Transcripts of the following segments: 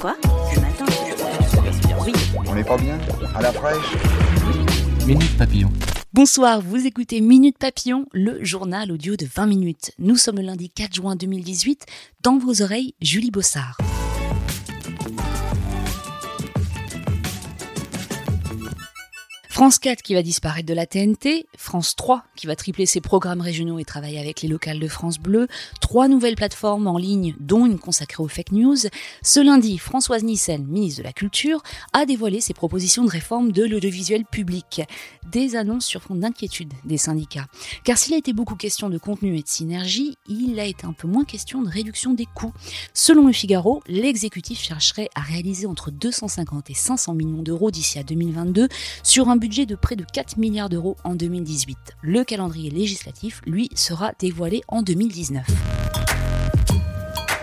Quoi Ce matin Oui. On n'est pas bien À la fraîche Minute Papillon. Bonsoir, vous écoutez Minute Papillon, le journal audio de 20 minutes. Nous sommes le lundi 4 juin 2018. Dans vos oreilles, Julie Bossard. France 4 qui va disparaître de la TNT, France 3 qui va tripler ses programmes régionaux et travailler avec les locales de France Bleu, trois nouvelles plateformes en ligne dont une consacrée aux fake news. Ce lundi, Françoise Nissen, ministre de la Culture, a dévoilé ses propositions de réforme de l'audiovisuel public. Des annonces sur fond d'inquiétude des syndicats. Car s'il a été beaucoup question de contenu et de synergie, il a été un peu moins question de réduction des coûts. Selon le Figaro, l'exécutif chercherait à réaliser entre 250 et 500 millions d'euros d'ici à 2022 sur un budget de près de 4 milliards d'euros en 2018. Le calendrier législatif, lui, sera dévoilé en 2019.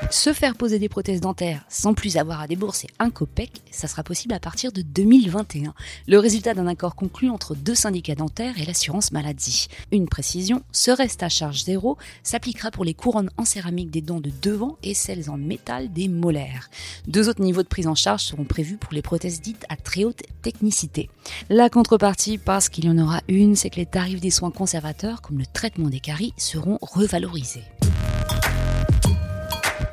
Se faire poser des prothèses dentaires sans plus avoir à débourser un copec, ça sera possible à partir de 2021. Le résultat d'un accord conclu entre deux syndicats dentaires et l'assurance maladie. Une précision, ce reste à charge zéro s'appliquera pour les couronnes en céramique des dents de devant et celles en métal des molaires. Deux autres niveaux de prise en charge seront prévus pour les prothèses dites à très haute technicité. La contrepartie, parce qu'il y en aura une, c'est que les tarifs des soins conservateurs, comme le traitement des caries, seront revalorisés.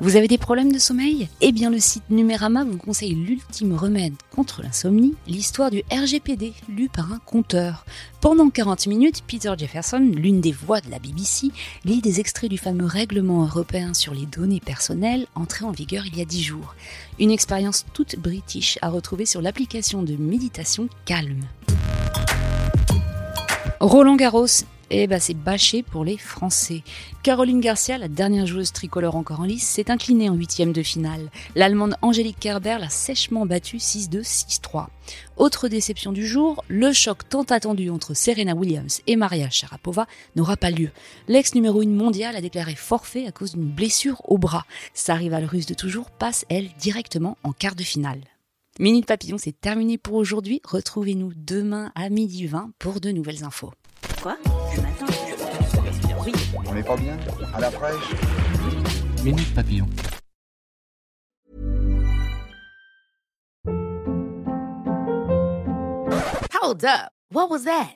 Vous avez des problèmes de sommeil? Eh bien le site Numérama vous conseille l'ultime remède contre l'insomnie, l'histoire du RGPD, lu par un conteur. Pendant 40 minutes, Peter Jefferson, l'une des voix de la BBC, lit des extraits du fameux règlement européen sur les données personnelles entré en vigueur il y a 10 jours. Une expérience toute british à retrouver sur l'application de méditation Calme. Roland Garros eh ben, c'est bâché pour les Français. Caroline Garcia, la dernière joueuse tricolore encore en lice, s'est inclinée en huitième de finale. L'Allemande Angélique Kerber l'a sèchement battue 6-2, 6-3. Autre déception du jour, le choc tant attendu entre Serena Williams et Maria Sharapova n'aura pas lieu. L'ex numéro 1 mondiale a déclaré forfait à cause d'une blessure au bras. Sa rivale russe de toujours passe, elle, directement en quart de finale. Minute Papillon, c'est terminé pour aujourd'hui. Retrouvez-nous demain à midi 20 pour de nouvelles infos. Quoi? Ce matin Oui. On n'est pas bien À la fraîche Minute Papillon. Hold up. What was that?